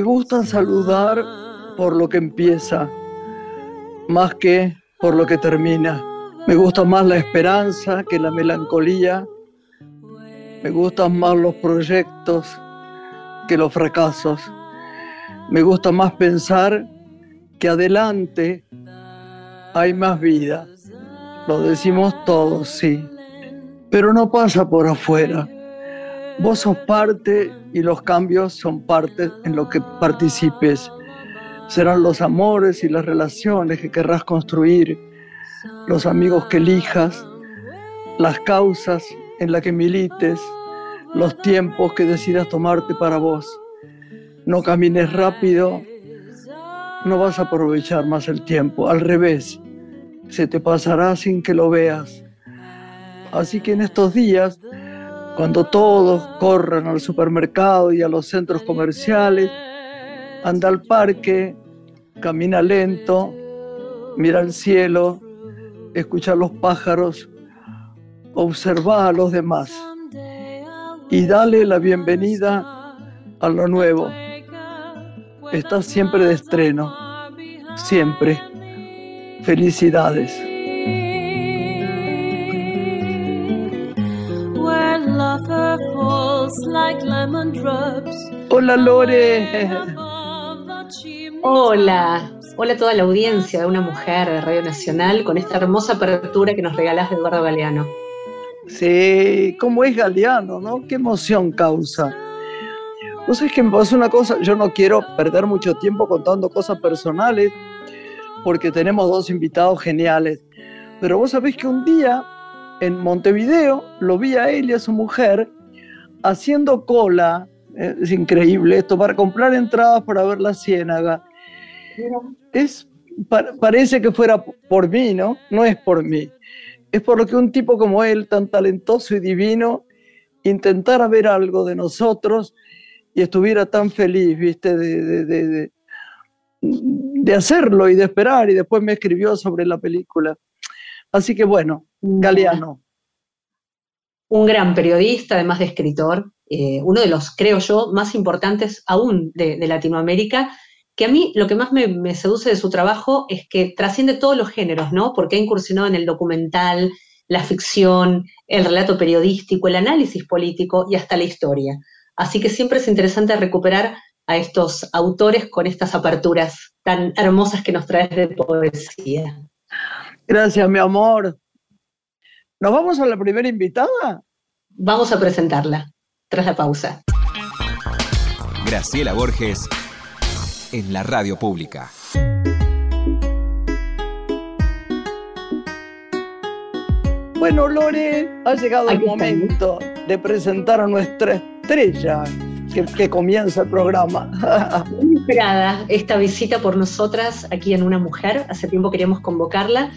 Me gusta saludar por lo que empieza, más que por lo que termina. Me gusta más la esperanza que la melancolía. Me gustan más los proyectos que los fracasos. Me gusta más pensar que adelante hay más vida. Lo decimos todos, sí. Pero no pasa por afuera. Vos sos parte y los cambios son parte en lo que participes. Serán los amores y las relaciones que querrás construir, los amigos que elijas, las causas en las que milites, los tiempos que decidas tomarte para vos. No camines rápido, no vas a aprovechar más el tiempo, al revés, se te pasará sin que lo veas. Así que en estos días, cuando todos corran al supermercado y a los centros comerciales, anda al parque, camina lento, mira al cielo, escucha a los pájaros, observa a los demás y dale la bienvenida a lo nuevo. Estás siempre de estreno, siempre. Felicidades. Hola Lore. Hola. Hola a toda la audiencia de Una Mujer de Radio Nacional con esta hermosa apertura que nos regalás de Eduardo Galeano. Sí, cómo es Galeano, ¿no? Qué emoción causa. Vos sabés que me pasó una cosa, yo no quiero perder mucho tiempo contando cosas personales, porque tenemos dos invitados geniales. Pero vos sabés que un día en Montevideo lo vi a él y a su mujer haciendo cola, eh, es increíble esto, para comprar entradas para ver la ciénaga. Es, parece que fuera por mí, ¿no? No es por mí. Es por lo que un tipo como él, tan talentoso y divino, intentara ver algo de nosotros y estuviera tan feliz, ¿viste? de, de hacerlo y de esperar y después me escribió sobre la película. Así que bueno, Galeano. Un gran periodista, además de escritor, eh, uno de los, creo yo, más importantes aún de, Latinoamérica, que a mí lo que más me, seduce de su trabajo es que trasciende todos los géneros, ¿no? Porque ha incursionado en el documental, la ficción, el relato periodístico, el análisis político y hasta la historia. Así que siempre es interesante recuperar a estos autores con estas aperturas tan hermosas que nos traes de poesía. Gracias, mi amor. ¿Nos vamos a la primera invitada? Vamos a presentarla tras la pausa. Graciela Borges en la radio pública. Bueno, Lore, ha llegado el momento de presentar a nuestra estrella que, comienza el programa. Muy esperada esta visita por nosotras aquí en Una Mujer. Hace tiempo queríamos convocarla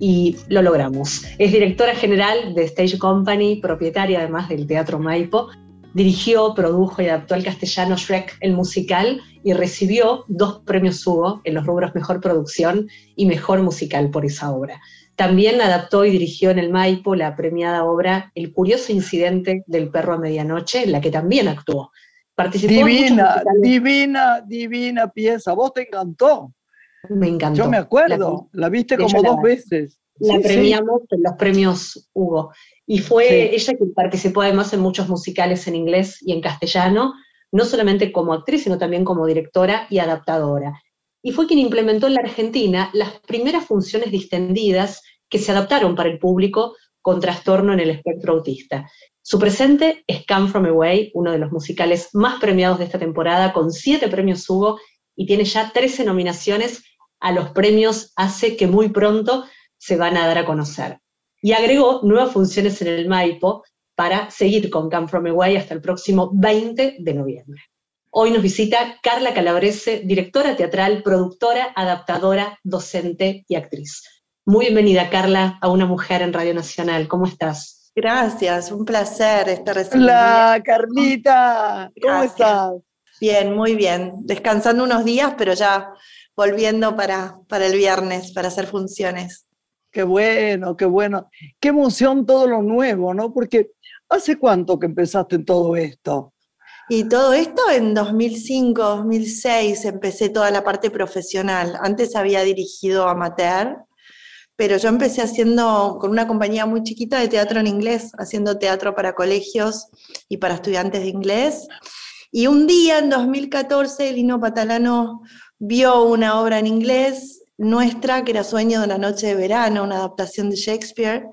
y lo logramos. Es directora general de Stage Company, propietaria además del Teatro Maipo. Dirigió, produjo y adaptó al castellano Shrek, el musical, y recibió dos premios Hugo en los rubros Mejor Producción y Mejor Musical por esa obra. También adaptó y dirigió en el Maipo la premiada obra El curioso incidente del perro a medianoche, en la que también actuó divina, divina, divina pieza. ¿Vos te encantó? Me encantó. Yo me acuerdo, la, viste como dos veces. La premiamos en los premios Hugo. Y fue ella que participó además en muchos musicales en inglés y en castellano, no solamente como actriz, sino también como directora y adaptadora. Y fue quien implementó en la Argentina las primeras funciones distendidas que se adaptaron para el público con trastorno en el espectro autista. Su presente es Come From Away, uno de los musicales más premiados de esta temporada, con siete premios Hugo y tiene ya 13 nominaciones a los premios Hace que muy pronto se van a dar a conocer. Y agregó nuevas funciones en el Maipo para seguir con Come From Away hasta el próximo 20 de noviembre. Hoy nos visita Carla Calabrese, directora teatral, productora, adaptadora, docente y actriz. Muy bienvenida, Carla, a Una Mujer en Radio Nacional. ¿Cómo estás? Gracias, un placer estar recibiendo. Hola, Carlita, ¿cómo estás? Bien, muy bien. Descansando unos días, pero ya volviendo para, para el viernes, para hacer funciones. Qué bueno, qué bueno. Qué emoción todo lo nuevo, ¿no? Porque ¿hace cuánto que empezaste en todo esto? Y todo esto en 2005, 2006 empecé toda la parte profesional. Antes había dirigido amateur, pero yo empecé haciendo con una compañía muy chiquita de teatro en inglés, haciendo teatro para colegios y para estudiantes de inglés. Y un día, en 2014, Lino Patalano vio una obra en inglés nuestra, que era Sueño de una noche de verano, una adaptación de Shakespeare,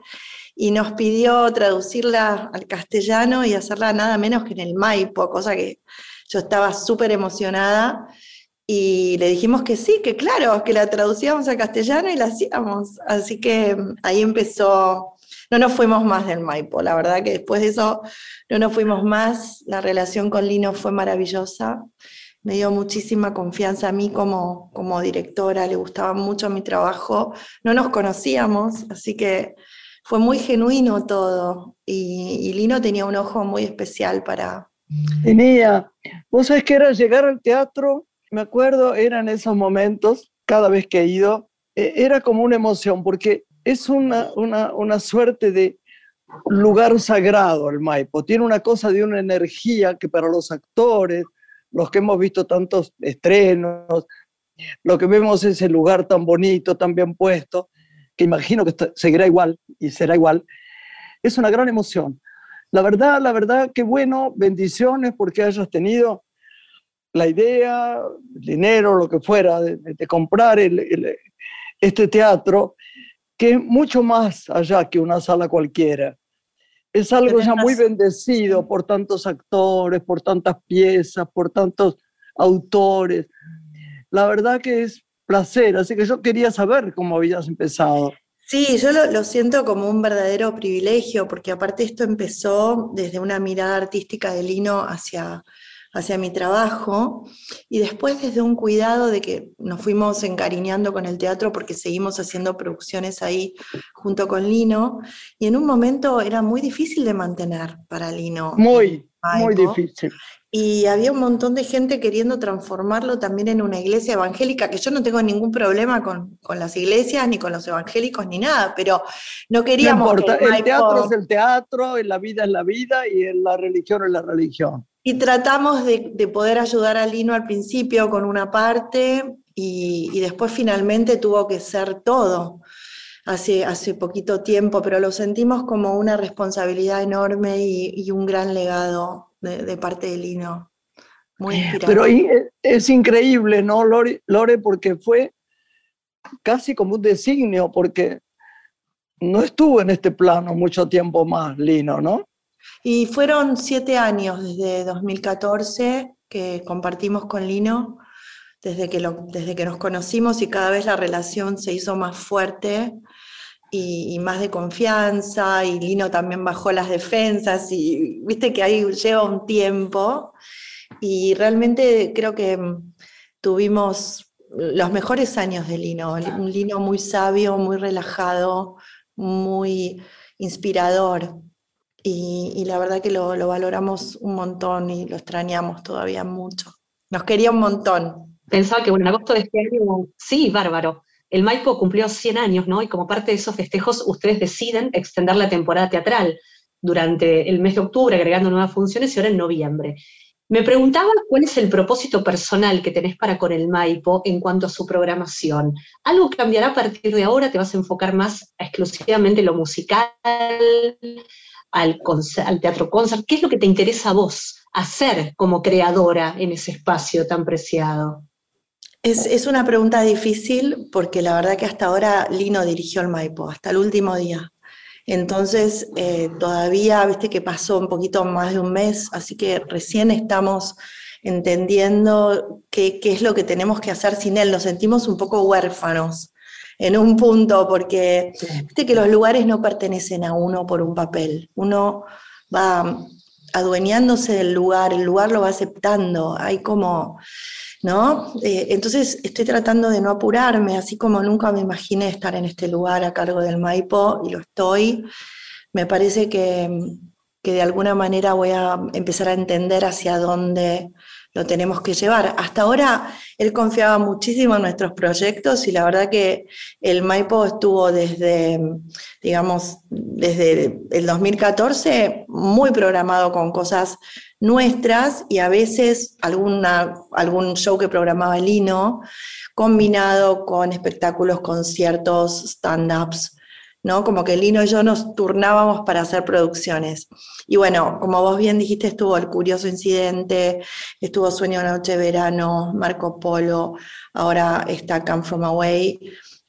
y nos pidió traducirla al castellano y hacerla nada menos que en el Maipo, cosa que yo estaba súper emocionada. Y le dijimos que sí, que claro, que la traducíamos al castellano y la hacíamos. Así que mm, ahí empezó, no nos fuimos más del Maipo, la verdad que después de eso no nos fuimos más, la relación con Lino fue maravillosa, me dio muchísima confianza a mí como, como directora, le gustaba mucho mi trabajo, no nos conocíamos, así que fue muy genuino todo. Y, Lino tenía un ojo muy especial para... Tenía, vos sabés que era llegar al teatro, me acuerdo, eran esos momentos, cada vez que he ido, e, era como una emoción, porque es una, una, una suerte de lugar sagrado el Maipo, tiene una cosa de una energía que para los actores, los que hemos visto tantos estrenos, lo que vemos es ese lugar tan bonito, tan bien puesto, que imagino que seguirá igual y será igual, es una gran emoción. La verdad, la verdad, qué bueno, bendiciones porque hayas tenido la idea, el dinero, lo que fuera, de, comprar este teatro, que es mucho más allá que una sala cualquiera. Es algo ya muy bendecido por tantos actores, por tantas piezas, por tantos autores. La verdad que es placer, así que yo quería saber cómo habías empezado. Sí, yo lo, siento como un verdadero privilegio, porque aparte esto empezó desde una mirada artística de Lino hacia, hacia mi trabajo y después desde un cuidado de que nos fuimos encariñando con el teatro porque seguimos haciendo producciones ahí junto con Lino y en un momento era muy difícil de mantener para Lino. Muy, muy difícil y había un montón de gente queriendo transformarlo también en una iglesia evangélica, que yo no tengo ningún problema con, las iglesias, ni con los evangélicos, ni nada, pero no queríamos... No el, teatro es el teatro, la vida es la vida y la religión es la religión. Y tratamos de, poder ayudar a Lino al principio con una parte y, después finalmente tuvo que ser todo. Hace, hace poquito tiempo, pero lo sentimos como una responsabilidad enorme y, y un gran legado de, parte de Lino. Muy Pero es increíble, ¿no, Lore, Lore? Porque fue casi como un designio, porque no estuvo en este plano mucho tiempo más, Lino, ¿no? Y fueron siete años desde 2014 que compartimos con Lino, desde que, lo, desde que nos conocimos y cada vez la relación se hizo más fuerte y, más de confianza, y Lino también bajó las defensas, y viste que ahí lleva un tiempo, y realmente creo que mm, tuvimos los mejores años de Lino, un Lino muy sabio, muy relajado, muy inspirador, y, la verdad que lo, lo valoramos un montón y lo extrañamos todavía mucho. Nos quería un montón. Pensaba que bueno, en agosto de este año, sí, bárbaro, el Maipo cumplió 100 años, ¿no? Y como parte de esos festejos, ustedes deciden extender la temporada teatral durante el mes de octubre, agregando nuevas funciones, y ahora en noviembre. Me preguntaba cuál es el propósito personal que tenés para con el Maipo en cuanto a su programación. ¿Algo cambiará a partir de ahora? ¿Te vas a enfocar más exclusivamente en lo musical, al, al teatro concert? ¿Qué es lo que te interesa a vos hacer como creadora en ese espacio tan preciado? Es, una pregunta difícil porque la verdad que hasta ahora Lino dirigió el Maipo, hasta el último día. Entonces, eh, todavía, viste que pasó un poquito más de un mes, así que recién estamos entendiendo qué, qué, es lo que tenemos que hacer sin él. Nos sentimos un poco huérfanos en un punto, porque viste que los lugares no pertenecen a uno por un papel. Uno va adueñándose del lugar, el lugar lo va aceptando. Hay como ¿no? Eh, entonces estoy tratando de no apurarme, así como nunca me imaginé estar en este lugar a cargo del Maipo y lo estoy. Me parece que, que de alguna manera voy a empezar a entender hacia dónde lo tenemos que llevar. Hasta ahora él confiaba muchísimo en nuestros proyectos y la verdad que el Maipo estuvo desde, digamos, desde el 2014 muy programado con cosas nuestras y a veces alguna, algún show que programaba Lino combinado con espectáculos, conciertos, stand-ups ¿no? Como que Lino y yo nos turnábamos para hacer producciones. Y bueno, como vos bien dijiste, estuvo El Curioso Incidente, estuvo Sueño Noche Verano, Marco Polo, ahora está Come From Away,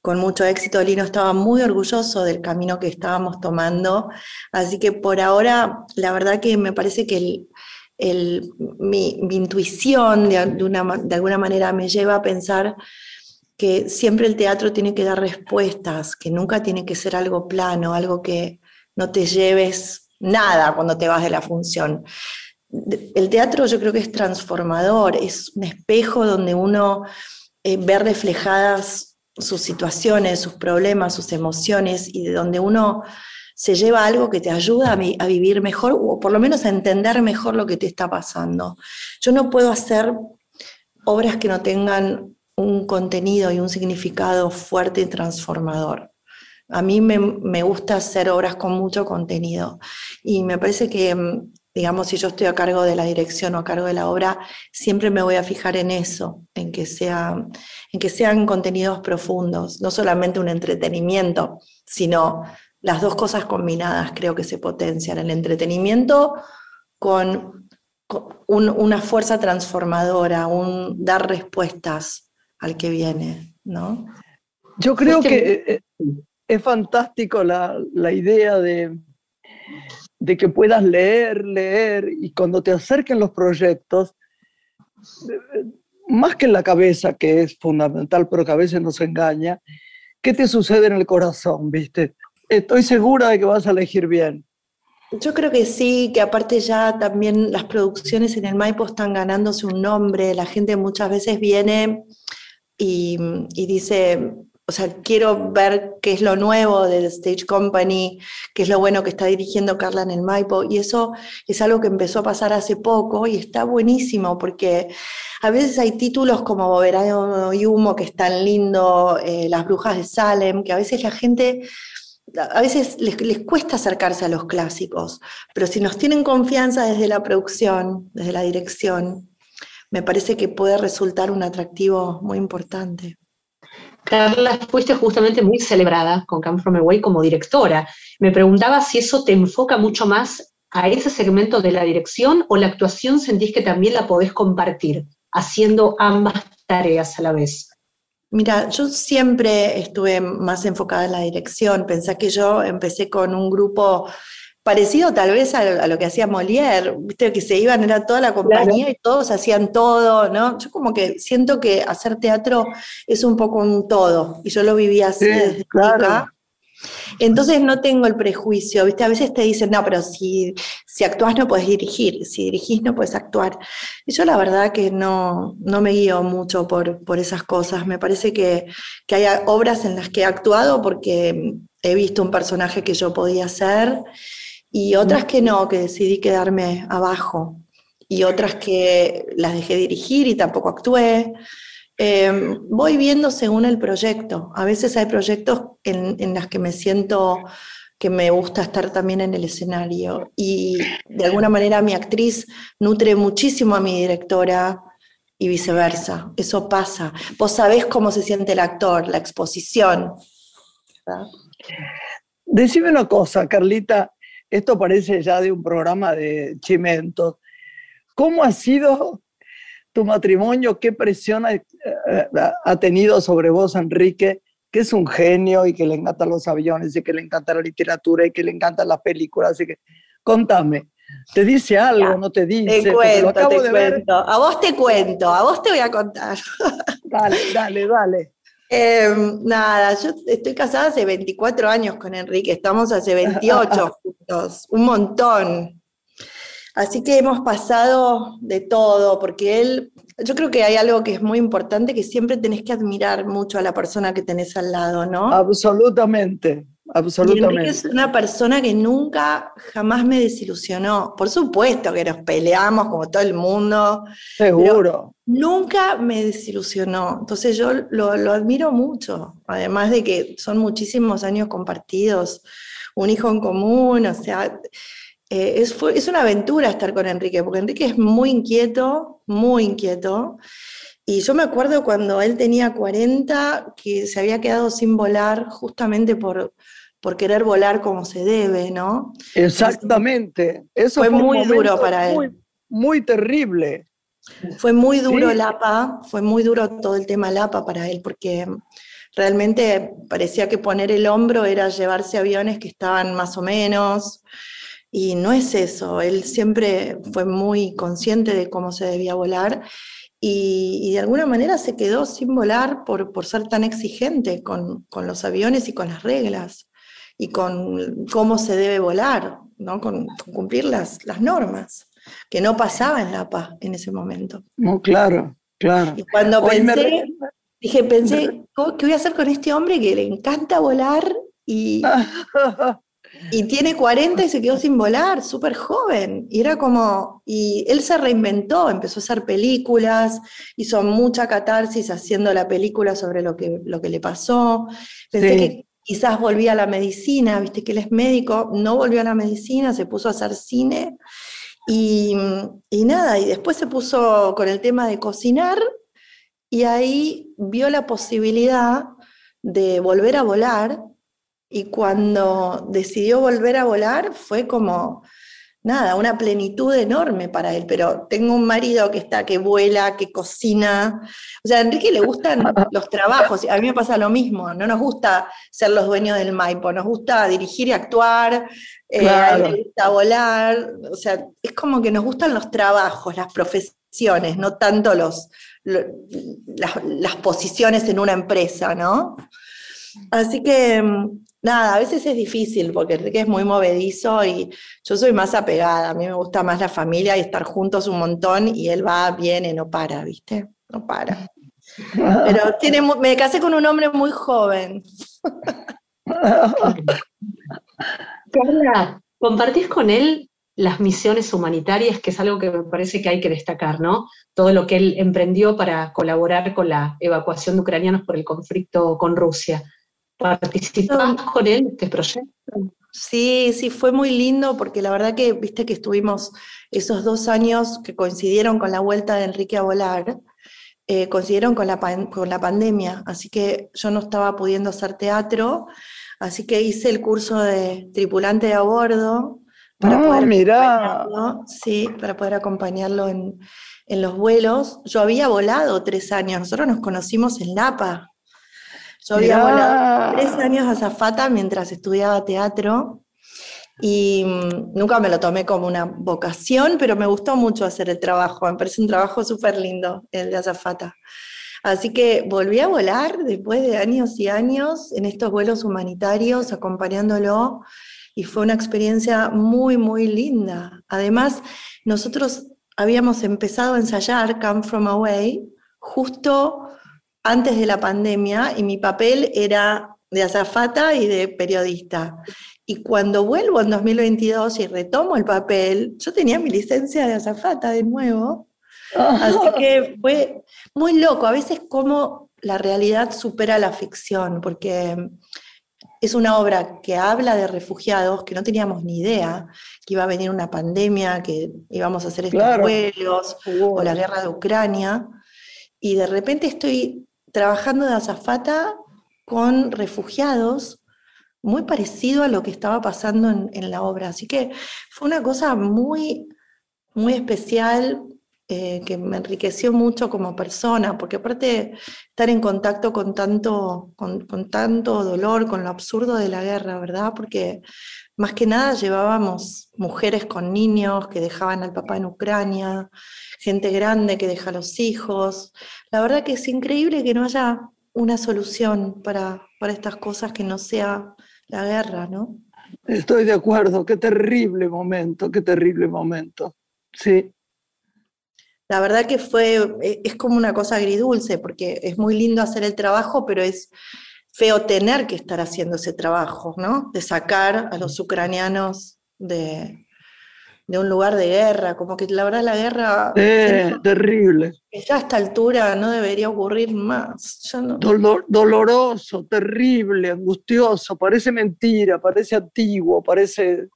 con mucho éxito. Lino estaba muy orgulloso del camino que estábamos tomando, así que por ahora, la verdad que me parece que mi, intuición de, alguna manera me lleva a pensar que siempre el teatro tiene que dar respuestas, que nunca tiene que ser algo plano, algo que no te lleves nada cuando te vas de la función. El teatro yo creo que es transformador, es un espejo donde uno eh, ve reflejadas sus situaciones, sus problemas, sus emociones y de donde uno se lleva algo que te ayuda a, vivir mejor o por lo menos a entender mejor lo que te está pasando. Yo no puedo hacer obras que no tengan un contenido y un significado fuerte y transformador. A mí me, gusta hacer obras con mucho contenido y me parece que, mm, digamos, si yo estoy a cargo de la dirección o a cargo de la obra, siempre me voy a fijar en eso, en que, sea, en que sean contenidos profundos, no solamente un entretenimiento, sino las dos cosas combinadas creo que se potencian, el entretenimiento con, una fuerza transformadora, un dar respuestas al que viene, ¿no? Yo creo que eh, es fantástico la, idea de, de que puedas leer, leer, y cuando te acerquen los proyectos, eh, más que en la cabeza, que es fundamental, pero que a veces nos engaña, ¿qué te sucede en el corazón, viste? Estoy segura de que vas a elegir bien. Yo creo que sí, que aparte ya también las producciones en el Maipo están ganándose un nombre, la gente muchas veces viene y, dice, o sea, quiero ver qué es lo nuevo de The Stage Company, qué es lo bueno que está dirigiendo Carla en el Maipo, y eso es algo que empezó a pasar hace poco y está buenísimo porque a veces hay títulos como Verano y Humo que están lindo, eh, Las Brujas de Salem, que a veces la gente a veces les, cuesta acercarse a los clásicos, pero si nos tienen confianza desde la producción, desde la dirección, me parece que puede resultar un atractivo muy importante. Carla, fuiste justamente muy celebrada con Come From Away como directora. Me preguntaba si eso te enfoca mucho más a ese segmento de la dirección o la actuación sentís que también la podés compartir, haciendo ambas tareas a la vez. Mira, yo siempre estuve más enfocada en la dirección. Pensé que yo empecé con un grupo parecido tal vez a, lo que hacía Molière, viste que se iban, era toda la compañía y todos hacían todo, ¿no? Yo como que siento que hacer teatro es un poco un todo, y yo lo vivía así desde claro. Entonces no tengo el prejuicio, ¿viste? A veces te dicen, no, pero si, si actúas no puedes dirigir, si dirigís no puedes actuar. Y yo la verdad que no, no me guío mucho por, por esas cosas. Me parece que, que hay obras en las que he actuado porque he visto un personaje que yo podía hacer y otras que no, que decidí quedarme abajo, y otras que las dejé dirigir y tampoco actué. Em, voy viendo según el proyecto. A veces hay proyectos en, los que me siento que me gusta estar también en el escenario y de alguna manera mi actriz nutre muchísimo a mi directora y viceversa. Eso pasa. Vos sabés cómo se siente el actor, la exposición. Decime una cosa, Carlita, esto parece ya de un programa de chimentos. ¿Cómo ha sido tu matrimonio? ¿Qué presión ha, tenido sobre vos, Enrique? que es un genio y que le encantan los aviones y que le encanta la literatura y que le encantan las películas. Así que contame, ¿te dice algo? ¿No te dice? Te cuento, te cuento. A vos te cuento, a vos te voy a contar. Dale, dale, dale. Em, nada, yo estoy casada hace 24 años con Enrique, estamos hace 28 juntos, un montón. Así que hemos pasado de todo, porque él, yo creo que hay algo que es muy importante, que siempre tenés que admirar mucho a la persona que tenés al lado, ¿no? Absolutamente. absolutamente. es una persona que nunca, jamás me desilusionó. Por supuesto que nos peleamos como todo el mundo. Seguro. Nunca me desilusionó. Entonces yo lo, admiro mucho. Además de que son muchísimos años compartidos, un hijo en común, o sea, eh, es, es una aventura estar con Enrique, porque Enrique es muy inquieto, muy inquieto. Y yo me acuerdo cuando él tenía 40, que se había quedado sin volar justamente por, por querer volar como se debe, ¿no? Exactamente. Eso fue, muy duro para él. Muy, terrible. Fue muy duro el APA, fue muy duro todo el tema LAPA para él, porque realmente parecía que poner el hombro era llevarse aviones que estaban más o menos, y no es eso, él siempre fue muy consciente de cómo se debía volar y, de alguna manera se quedó sin volar por, por ser tan exigente con, con, los aviones y con las reglas y con cómo se debe volar, ¿no? con, cumplir las, las, normas, que no pasaba en La Paz en ese momento. No, claro, claro. Y cuando pensé, dije, pensé, ¿qué voy a hacer con este hombre que le encanta volar y, Y tiene 40 y se quedó sin volar, súper joven. Y era como, y él se reinventó, empezó a hacer películas, hizo mucha catarsis haciendo la película sobre lo que, lo que le pasó. Pensé que quizás volvía a la medicina, viste que él es médico, no volvió a la medicina, se puso a hacer cine. Y, y nada, y después se puso con el tema de cocinar y ahí vio la posibilidad de volver a volar y cuando decidió volver a volar fue como, nada, una plenitud enorme para él, pero tengo un marido que está, que vuela, que cocina. O sea, a Enrique le gustan los trabajos, a mí me pasa lo mismo, no nos gusta ser los dueños del Maipo, nos gusta dirigir y actuar, eh, a él le gusta volar, o sea, es como que nos gustan los trabajos, las profesiones, no tanto los, las, las posiciones en una empresa, ¿no? Así que mm, nada, a veces es difícil porque Enrique es muy movedizo y yo soy más apegada. A mí me gusta más la familia y estar juntos un montón y él va, viene, no para, ¿viste? No para. Pero tiene, me casé con un hombre muy joven. Carla, compartís con él las misiones humanitarias, que es algo que me parece que hay que destacar, ¿no? Todo lo que él emprendió para colaborar con la evacuación de ucranianos por el conflicto con Rusia. ¿Participamos con él en este proyecto? Sí, sí, fue muy lindo porque la verdad que, viste que estuvimos esos dos años que coincidieron con la vuelta de Enrique a volar, eh, coincidieron con la, con la pandemia, así que yo no estaba pudiendo hacer teatro, así que hice el curso de tripulante a bordo para, ah, poder, acompañarlo, sí, para poder acompañarlo en, en los vuelos. Yo había volado tres años, nosotros nos conocimos en Napa, yo había volado tres años a Zafata mientras estudiaba teatro y mm, nunca me lo tomé como una vocación, pero me gustó mucho hacer el trabajo. Me parece un trabajo súper lindo el de azafata. Así que volví a volar después de años y años en estos vuelos humanitarios, acompañándolo, y fue una experiencia muy, muy linda. Además, nosotros habíamos empezado a ensayar Come From Away justo antes de la pandemia y mi papel era de azafata y de periodista. Y cuando vuelvo en 2022 y retomo el papel, yo tenía mi licencia de azafata de nuevo. Así que fue muy loco. A veces como la realidad supera la ficción, porque es una obra que habla de refugiados que no teníamos ni idea que iba a venir una pandemia, que íbamos a hacer estos vuelos, o la guerra de Ucrania. Y de repente estoy trabajando de azafata con refugiados, muy parecido a lo que estaba pasando en, la obra. Así que fue una cosa muy, muy especial eh, que me enriqueció mucho como persona, porque aparte estar en contacto con tanto, con, con, tanto dolor, con lo absurdo de la guerra, ¿verdad? Porque más que nada llevábamos mujeres con niños que dejaban al papá en Ucrania, gente grande que deja a los hijos. La verdad que es increíble que no haya una solución para, para estas cosas que no sea la guerra, ¿no? Estoy de acuerdo, qué terrible momento, qué terrible momento. Sí. La verdad que fue, es como una cosa agridulce, porque es muy lindo hacer el trabajo, pero es feo tener que estar haciendo ese trabajo, ¿no? De sacar a los ucranianos de, de un lugar de guerra, como que la verdad la guerra... Eh, terrible. Ya a esta altura no debería ocurrir más. doloroso, terrible, angustioso, parece mentira, parece antiguo, parece...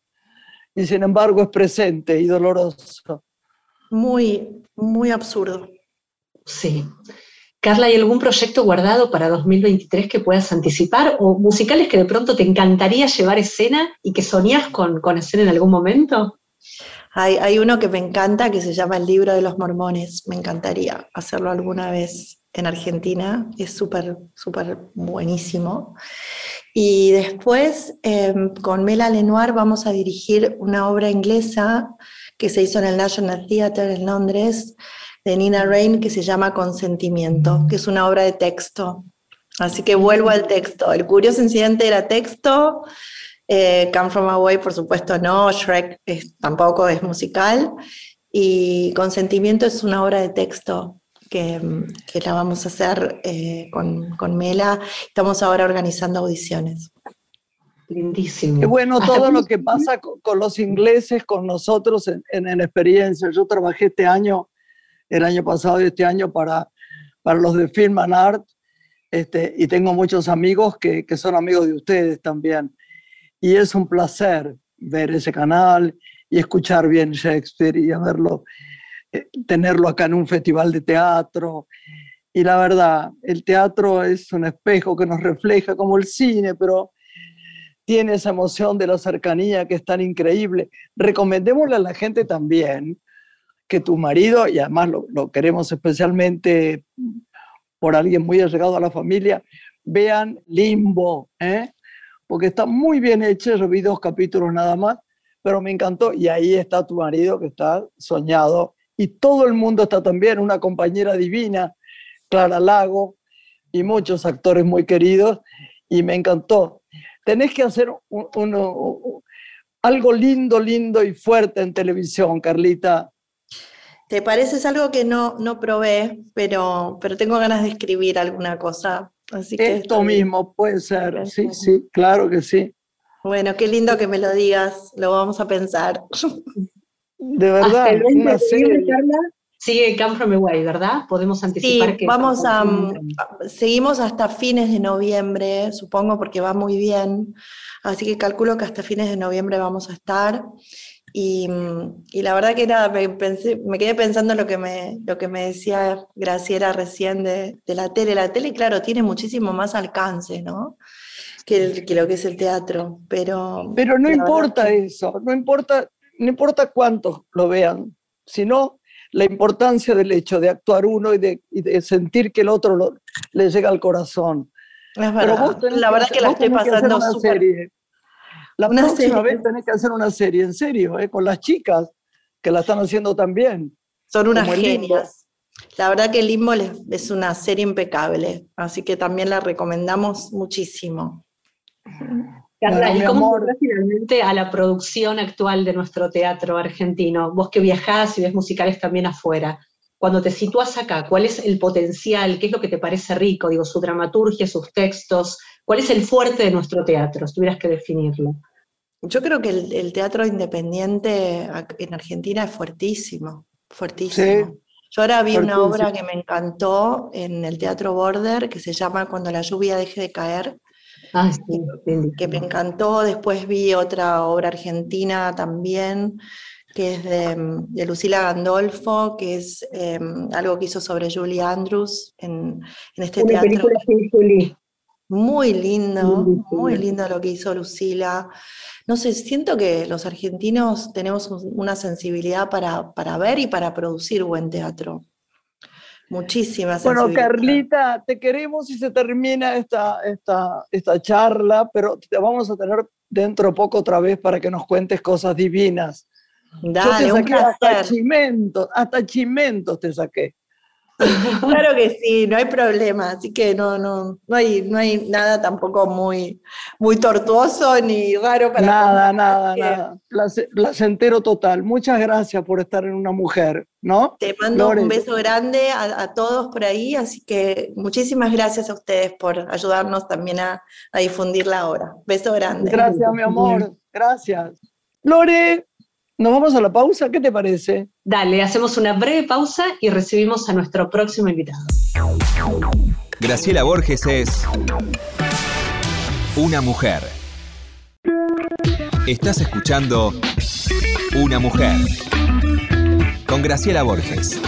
Y sin embargo es presente y doloroso. Muy, muy absurdo. Sí. Carla, ¿hay algún proyecto guardado para 2023 que puedas anticipar o musicales que de pronto te encantaría llevar escena y que soñás con, con hacer en algún momento? Hay, uno que me encanta que se llama El libro de los mormones. Me encantaría hacerlo alguna vez en Argentina. Es súper, súper buenísimo. Y después em, con Mela Lenoir vamos a dirigir una obra inglesa que se hizo en el National Theatre en Londres de Nina Rain que se llama Consentimiento, que es una obra de texto. Así que vuelvo al texto. El curioso incidente era texto, eh, Come From Away, por supuesto, no. Shrek tampoco es musical. Y Consentimiento es una obra de texto que, la vamos a hacer eh, con, Mela. Estamos ahora organizando audiciones. Lindísimo. bueno todo lo que pasa con, los ingleses, con nosotros en, en, experiencia. Yo trabajé este año, el año pasado y este año para, para los de Film and Art, este, y tengo muchos amigos que, que son amigos de ustedes también y es un placer ver ese canal y escuchar bien Shakespeare y verlo, eh, tenerlo acá en un festival de teatro. Y la verdad, el teatro es un espejo que nos refleja como el cine, pero tiene esa emoción de la cercanía que es tan increíble. Recomendémosle a la gente también que tu marido, y además lo, lo queremos especialmente por alguien muy allegado a la familia, vean Limbo, ¿eh? Porque está muy bien hecha, yo vi dos capítulos nada más, pero me encantó y ahí está tu marido que está soñado y todo el mundo está también, una compañera divina, Clara Lago y muchos actores muy queridos y me encantó. Tenés que hacer algo lindo, lindo y fuerte en televisión, Carlita. ¿Te parece? Algo que no, no probé, pero, pero tengo ganas de escribir alguna cosa esto mismo puede ser, sí, sí, claro que sí. Bueno, qué lindo que me lo digas, lo vamos a pensar. De verdad, una serie. Sigue Come From Away, ¿verdad? Podemos anticipar sí, que... vamos a, seguimos hasta fines de noviembre, supongo, porque va muy bien. Así que calculo que hasta fines de noviembre vamos a estar. Y, la verdad que nada, me, pensé, me quedé pensando en lo que me, lo que me decía Graciela recién de, la tele. La tele, claro, tiene muchísimo más alcance, ¿no? Que, que lo que es el teatro, pero... Pero no importa eso, no importa, no importa cuántos lo vean, sino la importancia del hecho de actuar uno y de, sentir que el otro le llega al corazón. Es verdad. la verdad que, la estoy pasando súper la próxima vez tenés que hacer una serie, en serio, ¿eh? con las chicas que la están haciendo también. Son unas genias. La verdad que Limbo es una serie impecable, así que también la recomendamos muchísimo. Carla, ¿y cómo finalmente a la producción actual de nuestro teatro argentino? Vos que viajás y ves musicales también afuera, cuando te sitúas acá, ¿cuál es el potencial? ¿Qué es lo que te parece rico? Digo, su dramaturgia, sus textos, ¿Cuál es el fuerte de nuestro teatro, si tuvieras que definirlo? Yo creo que el, teatro independiente en Argentina es fuertísimo, fuertísimo. Yo ahora vi una obra que me encantó en el Teatro Border, que se llama Cuando la lluvia deje de caer, ah, que me encantó. Después vi otra obra argentina también, que es de, Lucila Gandolfo, que es em, algo que hizo sobre Julie Andrews en, en este una teatro. Película muy lindo, muy lindo lo que hizo Lucila. No sé, siento que los argentinos tenemos una sensibilidad para, para ver y para producir buen teatro. Muchísimas Bueno, Carlita, te queremos y se termina esta, esta, esta charla, pero te vamos a tener dentro poco otra vez para que nos cuentes cosas divinas. Dale, Yo te saqué hasta chimentos, hasta chimentos te saqué. claro que sí, no hay problema, así que no, no, no hay, no hay nada tampoco muy, muy tortuoso ni raro para Nada, nada, nada. placentero total. Muchas gracias por estar en una mujer, ¿no? Te mando un beso grande a, todos por ahí, así que muchísimas gracias a ustedes por ayudarnos también a, a difundir la obra. Beso grande. Gracias, mi amor. Gracias. Lore, ¿nos vamos a la pausa? ¿Qué te parece? Dale, hacemos una breve pausa y recibimos a nuestro próximo invitado. Graciela Borges es una mujer. Estás escuchando Una mujer con Graciela Borges.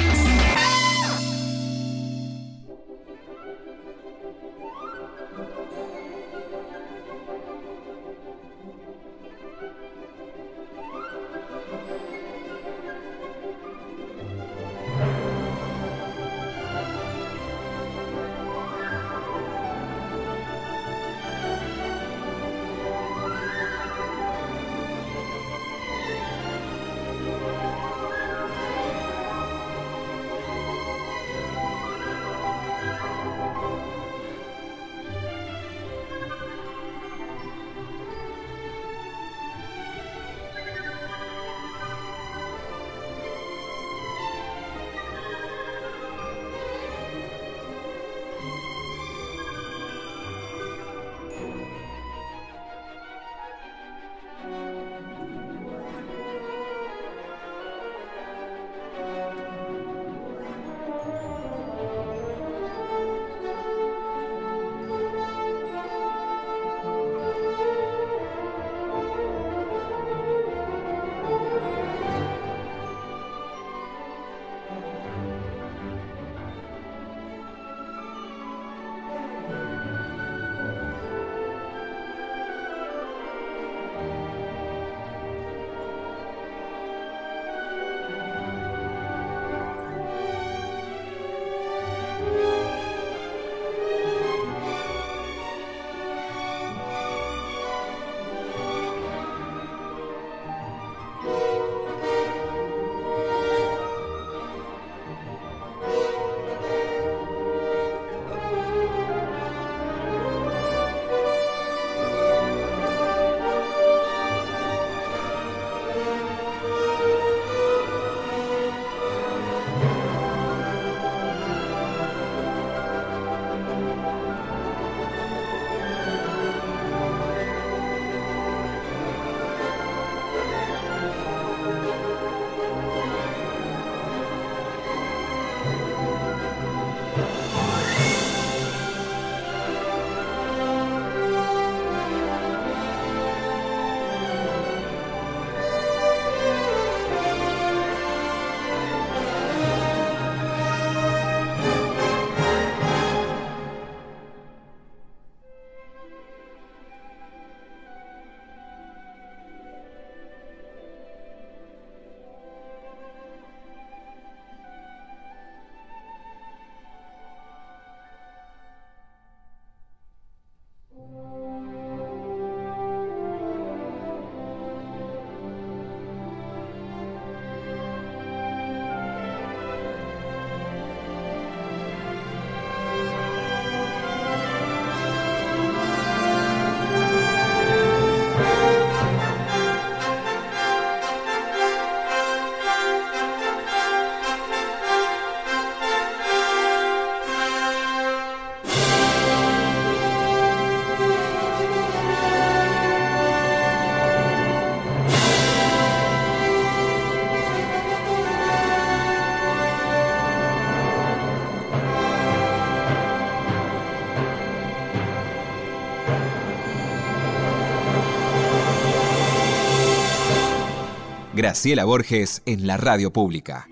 Graciela Borges en la radio pública.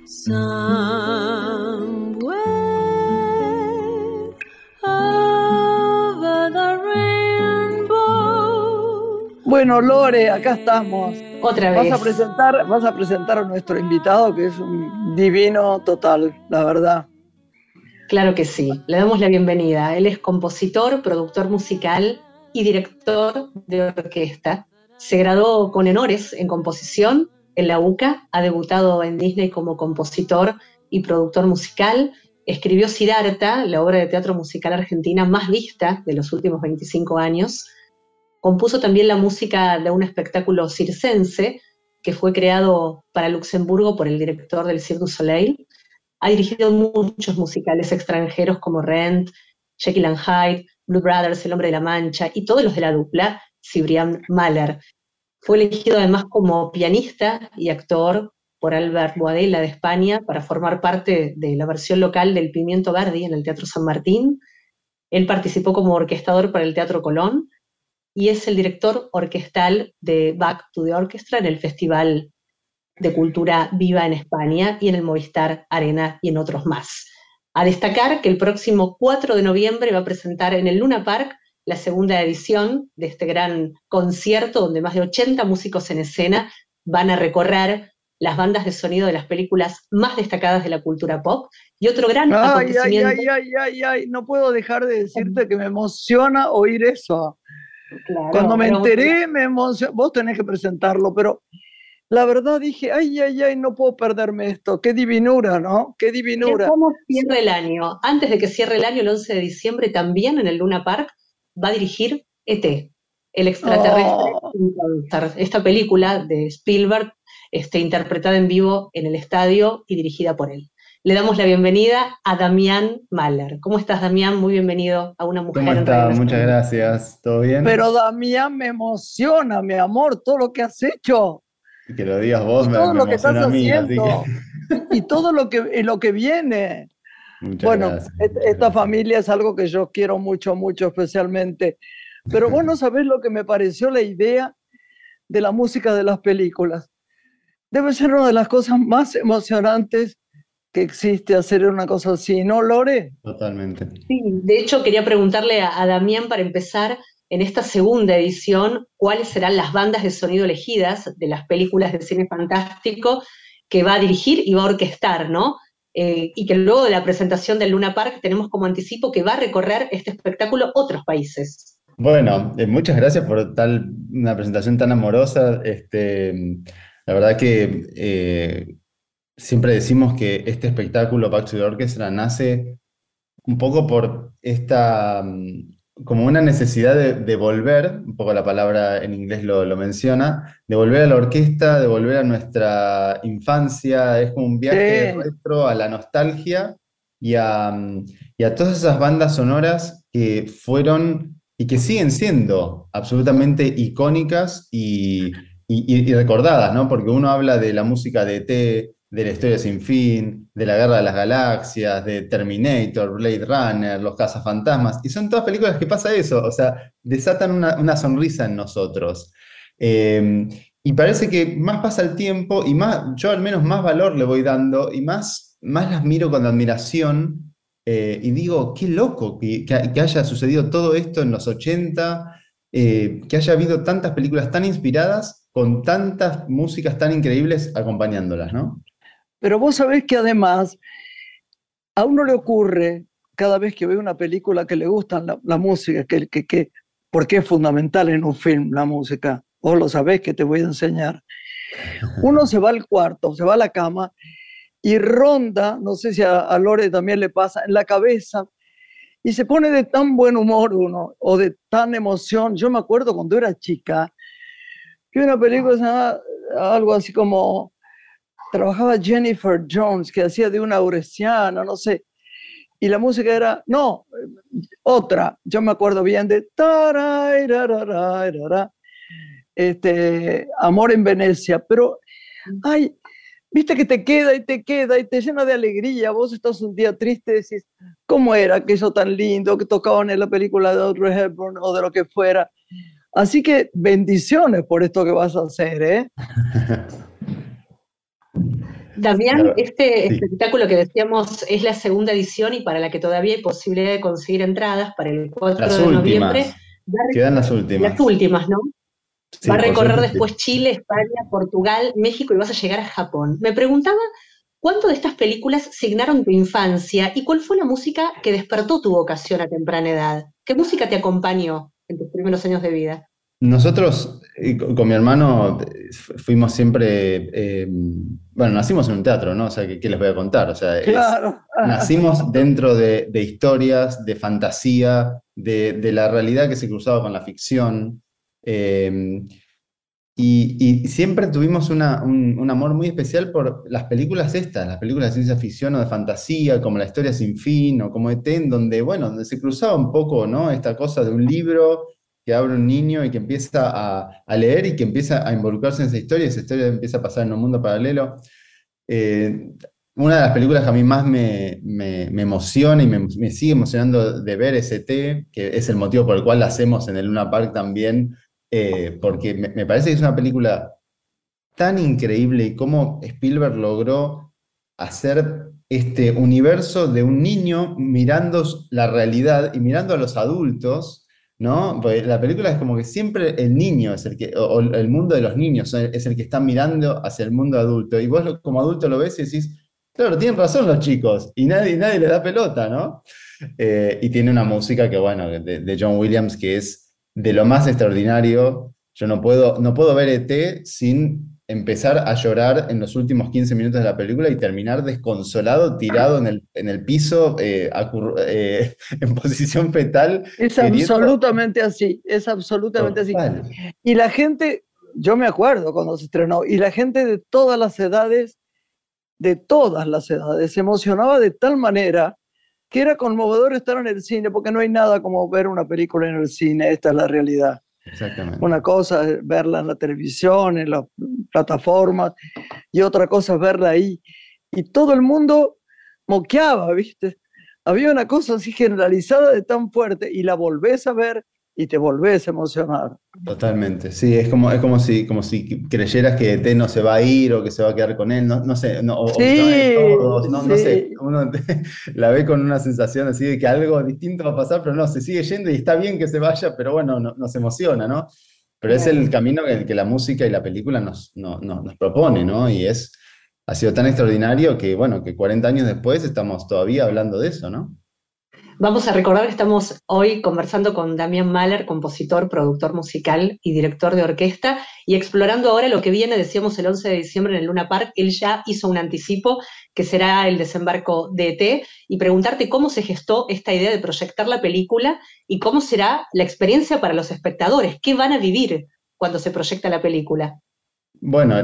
Bueno, Lore, acá estamos. Otra vez. Vas a presentar, vas a presentar a nuestro invitado, que es un divino total, la verdad. Claro que sí. Le damos la bienvenida. Él es compositor, productor musical y director de orquesta. Se graduó con honores en composición en la UCA, ha debutado en Disney como compositor y productor musical, escribió Siddhartha, la obra de teatro musical argentina más vista de los últimos 25 años. Compuso también la música de un espectáculo circense que fue creado para Luxemburgo por el director del Cirque du Soleil. Ha dirigido muchos musicales extranjeros como Rent, Jekyll and Hyde, Blue Brothers, El Hombre de la Mancha y todos los de la dupla, Cibrián Mahler. Fue elegido además como pianista y actor por Albert Boadella de España para formar parte de la versión local del Pimiento Verdi en el Teatro San Martín. Él participó como orquestador para el Teatro Colón y es el director orquestal de Back to the Orchestra en el Festival de Cultura Viva en España y en el Movistar Arena y en otros más. A destacar que el próximo 4 de noviembre va a presentar en el Luna Park la segunda edición de este gran concierto donde más de 80 músicos en escena van a recorrer las bandas de sonido de las películas más destacadas de la cultura pop. Y otro gran ay, acontecimiento... Ay, ay, ay, ay, no puedo dejar de decirte que me emociona oír eso. Cuando me enteré, me emociona. Vos tenés que presentarlo, pero la verdad dije, ay, ay, ay, no puedo perderme esto. Qué divinura, ¿no? Qué divinura. ¿Cómo cierra el año? Antes de que cierre el año, el 11 de diciembre, también en el Luna Park va a dirigir ET, el extraterrestre. Oh. Esta película de Spielberg este, interpretada en vivo en el estadio y dirigida por él. Le damos la bienvenida a Damián Mahler. ¿Cómo estás, Damián? Muy bienvenido a una mujer. ¿Cómo estás? Muchas gracias. ¿Todo bien? Pero Damián me emociona, mi amor, todo lo que has hecho. Y que lo digas vos, me, todo lo que estás haciendo. Y todo lo que, lo que viene. Muchas bueno, gracias, esta familia es algo que yo quiero mucho, mucho especialmente. Pero vos no sabés lo que me pareció la idea de la música de las películas debe ser una de las cosas más emocionantes que existe hacer una cosa así, ¿no, Lore? Totalmente. Sí, de hecho quería preguntarle a, Damián para empezar en esta segunda edición cuáles serán las bandas de sonido elegidas de las películas de cine fantástico que va a dirigir y va a orquestar, ¿no? Eh, y que luego de la presentación del Luna Park tenemos como anticipo que va a recorrer este espectáculo otros países. Bueno, eh, muchas gracias por tal una presentación tan amorosa. Este, la verdad que eh, siempre decimos que este espectáculo Back to the Orchestra nace un poco por esta, mm, como una necesidad de, volver, un poco la palabra en inglés lo, menciona, de volver a la orquesta, de volver a nuestra infancia, es como un viaje retro a la nostalgia y a, y a todas esas bandas sonoras que fueron y que siguen siendo absolutamente icónicas y y, recordadas, ¿no? Porque uno habla de la música de E.T., de la historia sin fin, de la guerra de las galaxias, de Terminator, Blade Runner, Los cazafantasmas, y son todas películas que pasa eso, o sea, desatan una, sonrisa en nosotros. Em, y parece que más pasa el tiempo y más, yo al menos más valor le voy dando y más, más las miro con admiración eh, y digo, qué loco que, que, haya sucedido todo esto en los 80, eh, que haya habido tantas películas tan inspiradas con tantas músicas tan increíbles acompañándolas, ¿no? Pero vos sabés que además a uno le ocurre cada vez que ve una película que le gusta la, música, que, que, que, porque es fundamental en un film la música, vos lo sabés que te voy a enseñar. Uno se va al cuarto, se va a la cama y ronda, no sé si a, a Lore también le pasa, en la cabeza y se pone de tan buen humor uno o de tan emoción. Yo me acuerdo cuando era chica, que una película algo así como, trabajaba Jennifer Jones, que hacía de una uresiana, no sé, y la música era, no, otra, yo me acuerdo bien de, este, Amor en Venecia, pero, ay, viste que te queda y te queda y te llena de alegría, vos estás un día triste y decís, ¿cómo era aquello tan lindo que tocaban en la película de Audrey Hepburn o de lo que fuera? Así que bendiciones por esto que vas a hacer, ¿eh? Damián, este espectáculo que decíamos es la segunda edición y para la que todavía hay posibilidad de conseguir entradas para el 4 de noviembre. Quedan las últimas. Las últimas, ¿no? va a recorrer después Chile, España, Portugal, México y vas a llegar a Japón. Me preguntaba cuánto de estas películas signaron tu infancia y cuál fue la música que despertó tu vocación a temprana edad. ¿Qué música te acompañó? en tus primeros años de vida? Nosotros con mi hermano fuimos siempre, eh, bueno, nacimos en un teatro, ¿no? O sea, ¿qué, les voy a contar? O sea, nacimos dentro de, historias, de fantasía, de, la realidad que se cruzaba con la ficción. Eh, y, siempre tuvimos un, amor muy especial por las películas estas, las películas de ciencia ficción o de fantasía, como La historia sin fin o como ET, donde, bueno, donde se cruzaba un poco, ¿no? Esta cosa de un libro que abre un niño y que empieza a, leer y que empieza a involucrarse en esa historia y esa historia empieza a pasar en un mundo paralelo. Eh, una de las películas que a mí más me, emociona y me, sigue emocionando de ver es ET, que es el motivo por el cual la hacemos en el Luna Park también, eh, porque me, parece que es una película tan increíble y cómo Spielberg logró hacer este universo de un niño mirando la realidad y mirando a los adultos ¿no? la película es como que siempre el niño es el que, o el mundo de los niños es el que está mirando hacia el mundo adulto. Y vos como adulto lo ves y decís, claro, tienen razón los chicos, y nadie, nadie les da pelota, ¿no? Eh, y tiene una música que, bueno, de, John Williams que es de lo más extraordinario. Yo no puedo, no puedo ver ET sin empezar a llorar en los últimos 15 minutos de la película y terminar desconsolado, tirado en el, en el piso, eh, eh, en posición fetal. Es absolutamente así, es absolutamente así. Y la gente, yo me acuerdo cuando se estrenó, y la gente de todas las edades, de todas las edades, se emocionaba de tal manera que era conmovedor estar en el cine, porque no hay nada como ver una película en el cine, esta es la realidad. Exactamente. Una cosa es verla en la televisión, en las plataformas, y otra cosa es verla ahí. Y todo el mundo moqueaba, ¿viste? Había una cosa así generalizada de tan fuerte y la volvés a ver y te volvés a emocionar. Totalmente, sí, es como, es como, si, como si creyeras que T no se va a ir o que se va a quedar con él, no, no sé, no, sí, no, no, sé, uno la ve con una sensación así de que algo distinto va a pasar, pero no, se sigue yendo y está bien que se vaya, pero bueno, nos emociona, ¿no? Pero es el camino que, que, la música y la película nos, nos propone, ¿no? Y es, ha sido tan extraordinario que, bueno, que 40 años después estamos todavía hablando de eso, ¿no? Vamos a recordar que estamos hoy conversando con Damián Mahler, compositor, productor musical y director de orquesta, y explorando ahora lo que viene, decíamos el 11 de diciembre en el Luna Park, él ya hizo un anticipo que será el desembarco de ET, y preguntarte cómo se gestó esta idea de proyectar la película y cómo será la experiencia para los espectadores, qué van a vivir cuando se proyecta la película. Bueno,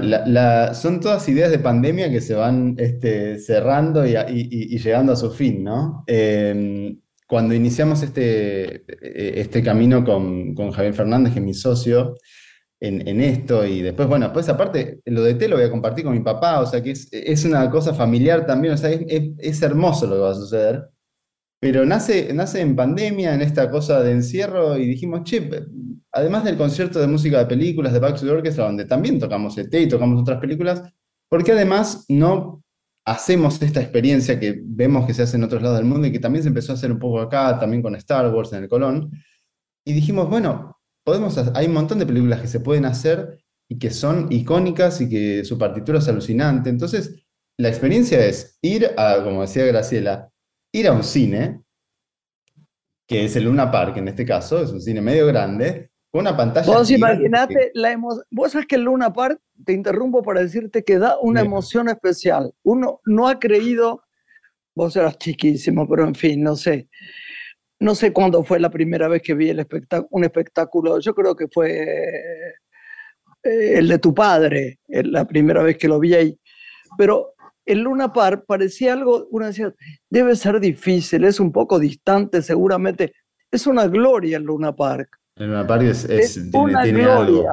son todas ideas de pandemia que se van este, cerrando y, llegando a su fin, ¿no? Em, cuando iniciamos este, e, este camino con, Javier Fernández, que es mi socio, en, esto, y después, bueno, pues aparte, lo de té lo voy a compartir con mi papá, o sea que es, una cosa familiar también, o sea, es, hermoso lo que va a suceder. Pero nace, nace en pandemia, en esta cosa de encierro, y dijimos, che, además del concierto de música de películas de Backstreet Orchestra, donde también tocamos ET y tocamos otras películas, ¿por qué además no hacemos esta experiencia que vemos que se hace en otros lados del mundo y que también se empezó a hacer un poco acá, también con Star Wars en el Colón? Y dijimos, bueno, podemos, hay un montón de películas que se pueden hacer y que son icónicas y que su partitura es alucinante. Entonces, la experiencia es ir a, como decía Graciela, ir a un cine, que es el Luna Park en este caso, es un cine medio grande, una pantalla. Vos imaginate la emoción. Vos sabes que el Luna Park, te interrumpo para decirte que da una emoción especial. Uno no ha creído, vos eras chiquísimo, pero en fin, no sé. No sé cuándo fue la primera vez que vi el un espectáculo. Yo creo que fue eh, el de tu padre, la primera vez que lo vi ahí. Pero el Luna Park parecía algo, una decía, debe ser difícil, es un poco distante seguramente. Es una gloria el Luna Park. El Luna es, tiene, algo.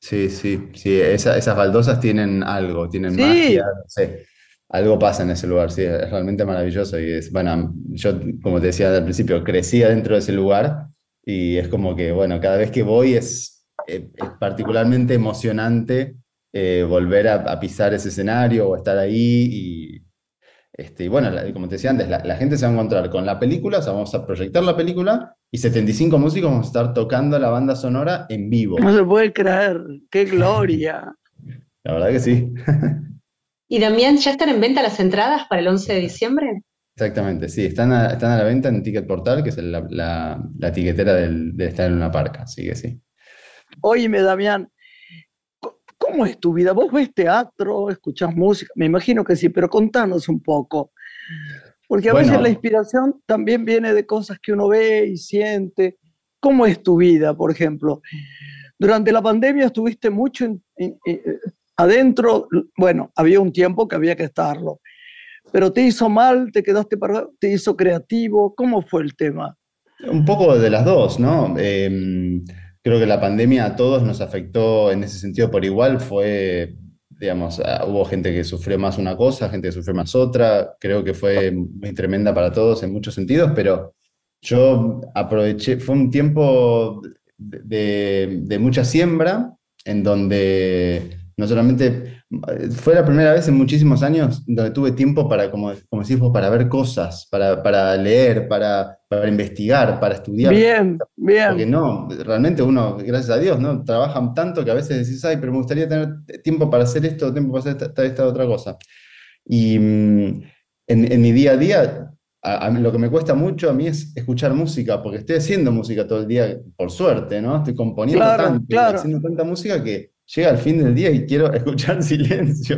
Sí, sí, sí. esas baldosas tienen algo, tienen magia, no sé. Algo pasa en ese lugar, sí, es realmente maravilloso. Y es, bueno, yo, como te decía al principio, crecía dentro de ese lugar y es como que, bueno, cada vez que voy es, eh, particularmente emocionante eh, volver a, pisar ese escenario o estar ahí y, este, y bueno, como te decía antes, la, gente se va a encontrar con la película, o sea, vamos a proyectar la película y 75 músicos vamos a estar tocando la banda sonora en vivo. No se puede creer, qué gloria. la verdad que sí. ¿Y Damián, ya están en venta las entradas para el 11 de diciembre? Exactamente, sí, están a, están a la venta en Ticket Portal, que es la, la, etiquetera del, del estar en una parca, así que sí. Oíme, Damián, ¿cómo es tu vida? ¿Vos ves teatro, escuchás música? Me imagino que sí, pero contanos un poco. Porque a veces la inspiración también viene de cosas que uno ve y siente. ¿Cómo es tu vida, por ejemplo? Durante la pandemia estuviste mucho adentro, bueno, había un tiempo que había que estarlo, pero te hizo mal, te quedaste para, te hizo creativo, ¿cómo fue el tema? Un poco de las dos, ¿no? Em, creo que la pandemia a todos nos afectó en ese sentido por igual, fue, digamos, ah, hubo gente que sufrió más una cosa, gente que sufrió más otra, creo que fue muy tremenda para todos en muchos sentidos, pero yo aproveché, fue un tiempo de, de mucha siembra, en donde no solamente, fue la primera vez en muchísimos años donde tuve tiempo para, como, como decís para ver cosas, para, para leer, para, para, investigar, para estudiar. Bien, bien. Porque no, realmente uno, gracias a Dios, ¿no? Trabajan tanto que a veces decís, ay, pero me gustaría tener tiempo para hacer esto, tiempo para hacer esta, esta otra cosa. Y mm, en, en, mi día a día, lo que me cuesta mucho a mí es escuchar música, porque estoy haciendo música todo el día, por suerte, ¿no? Estoy componiendo tanto, haciendo tanta música que llega al fin del día y quiero escuchar silencio.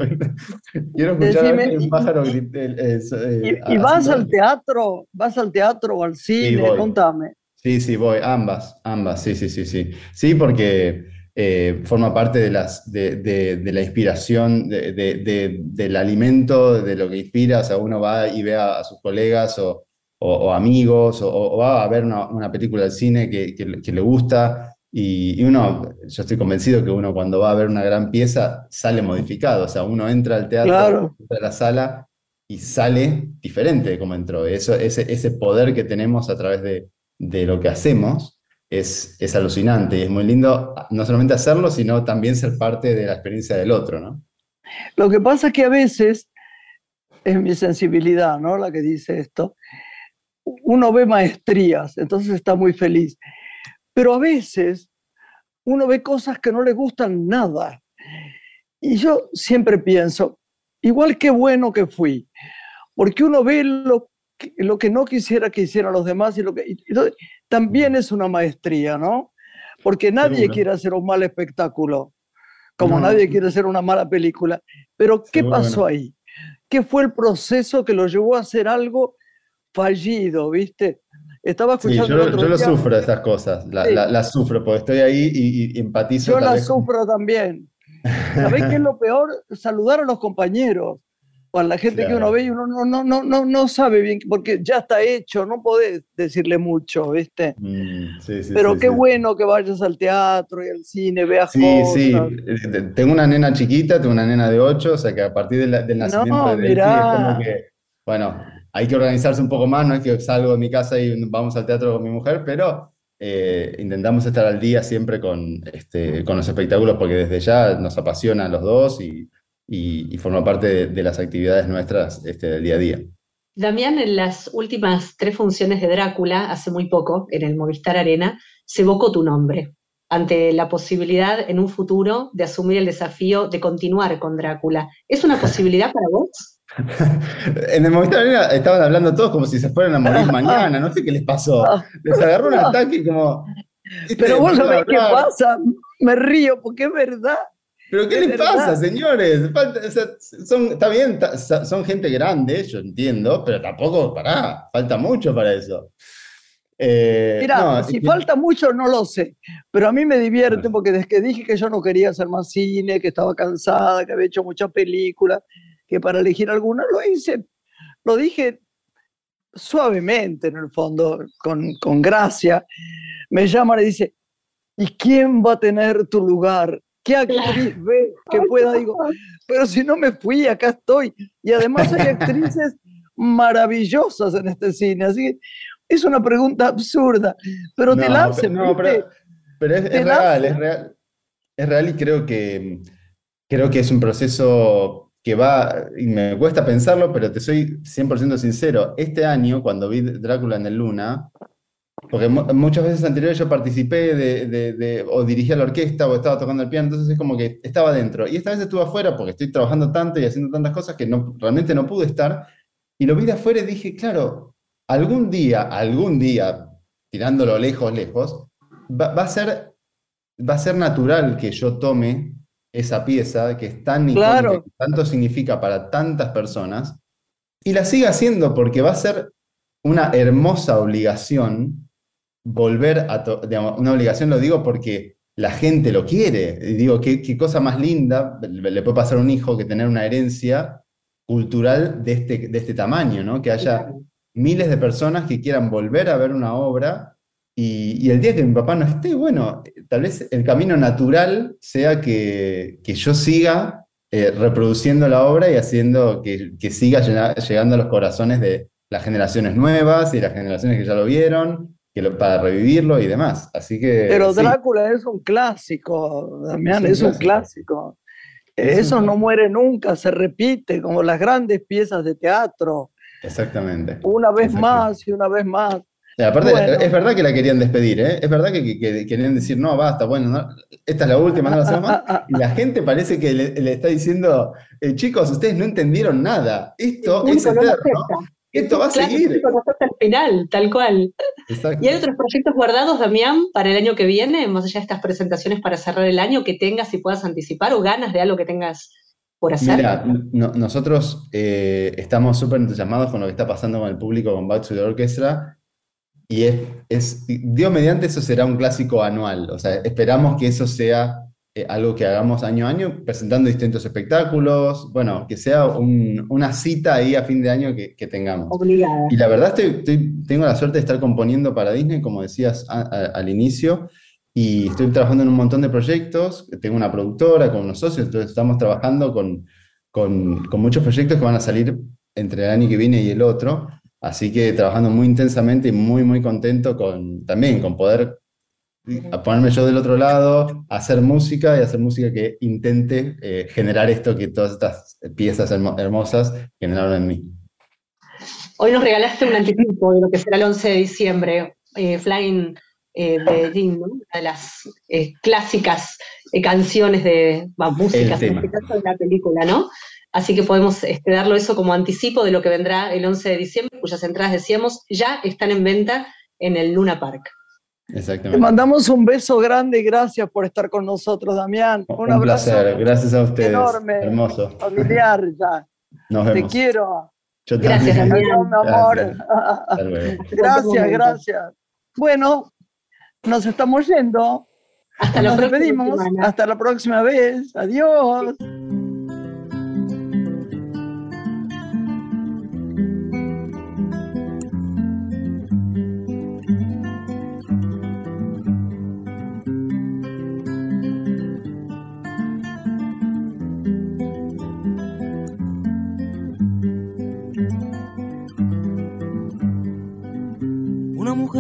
quiero escuchar un pájaro gritar. Eh, ¿Y, vas al teatro? ¿Vas al teatro o al cine? Contame. Sí, sí, voy. Ambas, ambas, sí, sí, sí, sí. Sí, porque eh, forma parte de, las, de, de, la inspiración, del alimento, de lo que inspira. O sea, uno va y ve a, sus colegas o, o, amigos, o, va a ver una, una película del cine que, que, que le gusta y, uno, yo estoy convencido que uno cuando va a ver una gran pieza sale modificado, o sea, uno entra al teatro, entra a la sala y sale diferente de cómo entró. Eso, ese, ese poder que tenemos a través de, de lo que hacemos es, es, alucinante y es muy lindo no solamente hacerlo, sino también ser parte de la experiencia del otro, ¿no? Lo que pasa es que a veces, es mi sensibilidad, ¿no? La que dice esto, uno ve maestrías, entonces está muy feliz pero a veces uno ve cosas que no le gustan nada. Y yo siempre pienso, igual que bueno que fui, porque uno ve lo que, lo que no quisiera que hicieran los demás y lo que también es una maestría, ¿no? Porque nadie quiere hacer un mal espectáculo, como nadie quiere hacer una mala película. Pero ¿qué pasó ahí? ¿Qué fue el proceso que lo llevó a hacer algo fallido, viste? Estaba escuchando. Sí, yo, lo sufro esas cosas, las sufro, porque estoy ahí y, empatizo. Yo las sufro también. ¿Sabés qué es lo peor? Saludar a los compañeros o a la gente que uno ve y uno no, no, no, no, no sabe bien, porque ya está hecho, no podés decirle mucho, ¿viste? Mm, sí, sí, Pero qué bueno que vayas al teatro y al cine, veas sí, cosas. Sí, sí. Tengo una nena chiquita, tengo una nena de 8, o sea que a partir del nacimiento de es como que, bueno, hay que organizarse un poco más, no es que salgo de mi casa y vamos al teatro con mi mujer, pero eh, intentamos estar al día siempre con, este, con los espectáculos porque desde ya nos apasionan los dos y, y, forma parte de, las actividades nuestras este, del día a día. Damián, en las últimas tres funciones de Drácula, hace muy poco, en el Movistar Arena, se evocó tu nombre ante la posibilidad en un futuro de asumir el desafío de continuar con Drácula. ¿Es una posibilidad para vos? en el Movistar estaban hablando todos como si se fueran a morir mañana, no sé qué les pasó. Les agarró un ataque como. Pero vos sabés qué pasa, me río porque es verdad. ¿Pero qué les pasa, señores? son, está bien, son gente grande, yo entiendo, pero tampoco, pará, falta mucho para eso. Eh, Mira, si falta mucho no lo sé, pero a mí me divierte porque desde que dije que yo no quería hacer más cine, que estaba cansada, que había hecho muchas películas, que para elegir alguna lo hice, lo dije suavemente en el fondo, con, con gracia. Me llama y dice, ¿y quién va a tener tu lugar? ¿Qué actriz ve que pueda? Digo, pero si no me fui, acá estoy. Y además hay actrices maravillosas en este cine, así que es una pregunta absurda, pero te la hacen. No, pero, pero, es, es real, es real, es real y creo que, creo que es un proceso que va, y me cuesta pensarlo, pero te soy 100% sincero, este año, cuando vi Drácula en el Luna, porque muchas veces anteriores yo participé de, o dirigía la orquesta o estaba tocando el piano, entonces es como que estaba dentro. Y esta vez estuve afuera porque estoy trabajando tanto y haciendo tantas cosas que realmente no pude estar. Y lo vi de afuera y dije, claro, algún día, algún día, tirándolo lejos, lejos, va a ser va a ser natural que yo tome esa pieza que es tan Claro. que tanto significa para tantas personas, y la siga haciendo porque va a ser una hermosa obligación volver a, digamos, una obligación lo digo porque la gente lo quiere, y digo, qué, qué cosa más linda le le puede pasar a un hijo que tener una herencia cultural de este, de este tamaño, ¿no? Que haya miles de personas que quieran volver a ver una obra y, y el día que mi papá no esté, bueno, tal vez el camino natural sea que, que yo siga eh, reproduciendo la obra y haciendo que, que siga llena- llegando a los corazones de las generaciones nuevas y las generaciones que ya lo vieron, que lo- para revivirlo y demás. Así que... Pero sí, Drácula es un clásico, Damián, Es es un un clásico. Es Eso un no muere nunca, se repite como las grandes piezas de teatro, exactamente. una vez más y una vez más. Y aparte, Bueno. es verdad que la querían despedir, ¿eh? Es verdad que, que- que querían decir, no, basta, bueno, no, esta es la última, no la hacemos más. Y la gente parece que le, le está diciendo, eh, chicos, ustedes no entendieron nada. Esto es no eterno. acepta. Esto va a Claro, seguir. no acepta el final, tal cual. Exacto. ¿Y hay otros proyectos guardados, Damián, para el año que viene, más allá de estas presentaciones para cerrar el año, que tengas y puedas anticipar o ganas de algo que tengas por hacer? Mira, no- nosotros eh, estamos súper entusiasmados con lo que está pasando con el público con Back to the Orchestra y es, es, Dios mediante, eso será un clásico anual. O sea, esperamos que eso sea eh, algo que hagamos año a año, presentando distintos espectáculos, bueno, que sea un- una cita ahí a fin de año que, que tengamos. Obligada. Y la verdad estoy, estoy- tengo la suerte de estar componiendo para Disney, como decías a- a- al inicio, y estoy trabajando en un montón de proyectos, tengo una productora con unos socios, entonces estamos trabajando con, con, con muchos proyectos que van a salir entre el año que viene y el otro, así que trabajando muy intensamente y muy, muy contento con, también con poder a ponerme yo del otro lado, hacer música y hacer música que intente eh, generar esto que todas estas piezas hermo- hermosas generaron en mí. Hoy nos regalaste un anticipo de lo que será el 11 de diciembre, eh, Flying eh, ¿no? Una de las eh, clásicas canciones de, bah, músicas, en este caso de la película, ¿no? Así que podemos este, darlo eso como anticipo de lo que vendrá el 11 de diciembre, cuyas entradas, decíamos, ya están en venta en el Luna Park. Te Exactamente. mandamos un beso grande y gracias por estar con nosotros, Damián. Un, Un, abrazo placer, gracias a ustedes. enorme. Hermoso. familiar ya. Nos Te vemos. quiero. Yo Gracias, también. Damián. Adiós, mi amor. Gracias. Gracias, gracias. Bueno, nos estamos yendo. Hasta la Nos próxima despedimos. semana. Hasta la próxima vez. Adiós.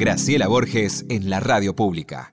Graciela Borges en la radio pública.